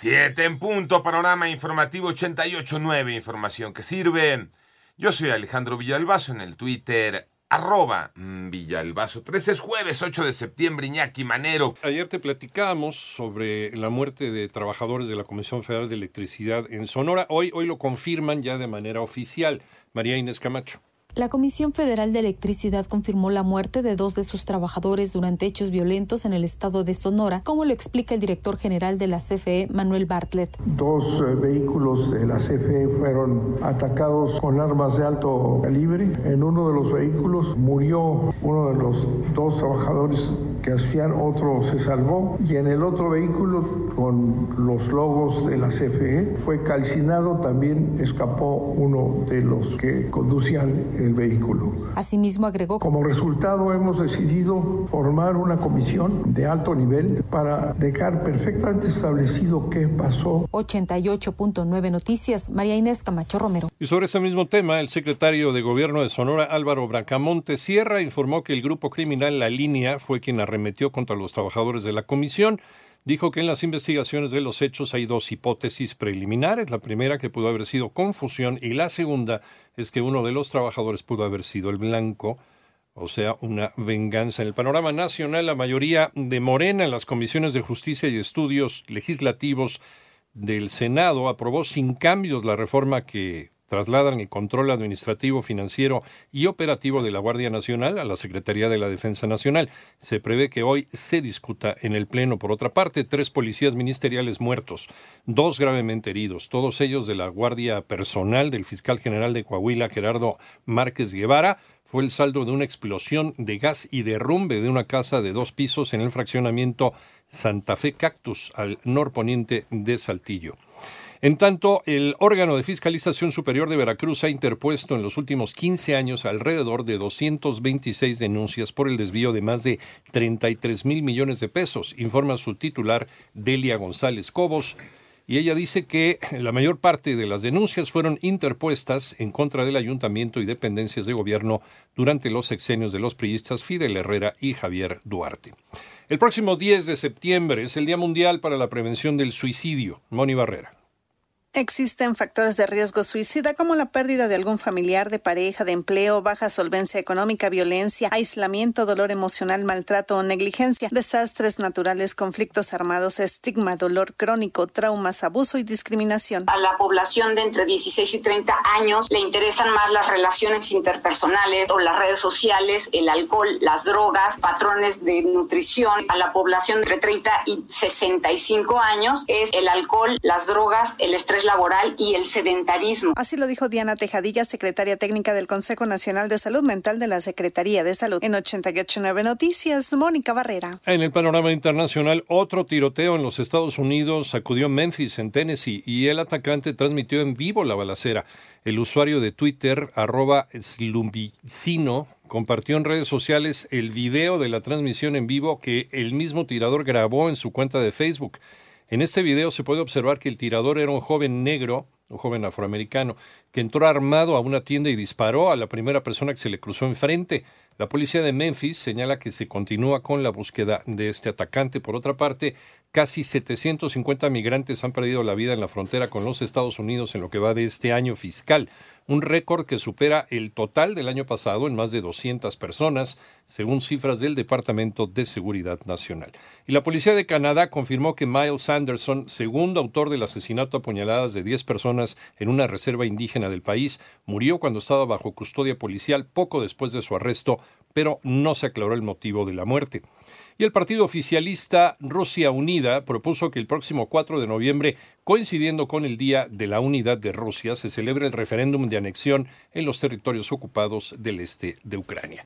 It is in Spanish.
Siete en punto, panorama informativo 88.9, información que sirve. Yo soy Alejandro Villalbazo en el Twitter, arroba Villalbazo. 13 es jueves, 8 de septiembre, Iñaki Manero. Ayer te platicamos sobre la muerte de trabajadores de la Comisión Federal de Electricidad en Sonora. Hoy, hoy lo confirman ya de manera oficial. María Inés Camacho. La Comisión Federal de Electricidad confirmó la muerte de dos de sus trabajadores durante hechos violentos en el estado de Sonora, como lo explica el director general de la CFE, Manuel Bartlett. Dos eh, vehículos de la CFE fueron atacados con armas de alto calibre. En uno de los vehículos murió uno de los dos trabajadores que hacían, otro se salvó. Y en el otro vehículo, con los logos de la CFE, fue calcinado. También escapó uno de los que conducían el vehículo. Asimismo agregó. Como resultado hemos decidido formar una comisión de alto nivel para dejar perfectamente establecido qué pasó. 88.9 Noticias, María Inés Camacho Romero. Y sobre ese mismo tema, el secretario de Gobierno de Sonora, Álvaro Bracamonte Sierra, informó que el grupo criminal La Línea fue quien arremetió contra los trabajadores de la comisión dijo que en las investigaciones de los hechos hay dos hipótesis preliminares. La primera que pudo haber sido confusión y la segunda es que uno de los trabajadores pudo haber sido el blanco, o sea, una venganza. En el panorama nacional, la mayoría de Morena en las comisiones de justicia y estudios legislativos del Senado aprobó sin cambios la reforma que trasladan el control administrativo, financiero y operativo de la Guardia Nacional a la Secretaría de la Defensa Nacional. Se prevé que hoy se discuta en el Pleno. Por otra parte, tres policías ministeriales muertos, dos gravemente heridos, todos ellos de la Guardia Personal del fiscal general de Coahuila, Gerardo Márquez Guevara, fue el saldo de una explosión de gas y derrumbe de una casa de dos pisos en el fraccionamiento Santa Fe Cactus, al norponiente de Saltillo. En tanto, el órgano de fiscalización superior de Veracruz ha interpuesto en los últimos 15 años alrededor de 226 denuncias por el desvío de más de 33 mil millones de pesos, informa su titular Delia González Cobos. Y ella dice que la mayor parte de las denuncias fueron interpuestas en contra del ayuntamiento y dependencias de gobierno durante los sexenios de los priistas Fidel Herrera y Javier Duarte. El próximo 10 de septiembre es el Día Mundial para la Prevención del Suicidio. Moni Barrera. Existen factores de riesgo suicida como la pérdida de algún familiar, de pareja, de empleo, baja solvencia económica, violencia, aislamiento, dolor emocional, maltrato o negligencia, desastres naturales, conflictos armados, estigma, dolor crónico, traumas, abuso y discriminación. A la población de entre 16 y 30 años le interesan más las relaciones interpersonales o las redes sociales, el alcohol, las drogas, patrones de nutrición. A la población de entre 30 y 65 años es el alcohol, las drogas, el estrés laboral y el sedentarismo. Así lo dijo Diana Tejadilla, secretaria técnica del Consejo Nacional de Salud Mental de la Secretaría de Salud. En 889 Noticias, Mónica Barrera. En el panorama internacional, otro tiroteo en los Estados Unidos sacudió Memphis, en Tennessee, y el atacante transmitió en vivo la balacera. El usuario de Twitter, arroba slumbicino, compartió en redes sociales el video de la transmisión en vivo que el mismo tirador grabó en su cuenta de Facebook. En este video se puede observar que el tirador era un joven negro, un joven afroamericano, que entró armado a una tienda y disparó a la primera persona que se le cruzó enfrente. La policía de Memphis señala que se continúa con la búsqueda de este atacante. Por otra parte, casi 750 migrantes han perdido la vida en la frontera con los Estados Unidos en lo que va de este año fiscal un récord que supera el total del año pasado en más de 200 personas, según cifras del Departamento de Seguridad Nacional. Y la Policía de Canadá confirmó que Miles Anderson, segundo autor del asesinato a puñaladas de 10 personas en una reserva indígena del país, murió cuando estaba bajo custodia policial poco después de su arresto, pero no se aclaró el motivo de la muerte. Y el partido oficialista Rusia Unida propuso que el próximo 4 de noviembre, coincidiendo con el Día de la Unidad de Rusia, se celebre el referéndum de anexión en los territorios ocupados del este de Ucrania.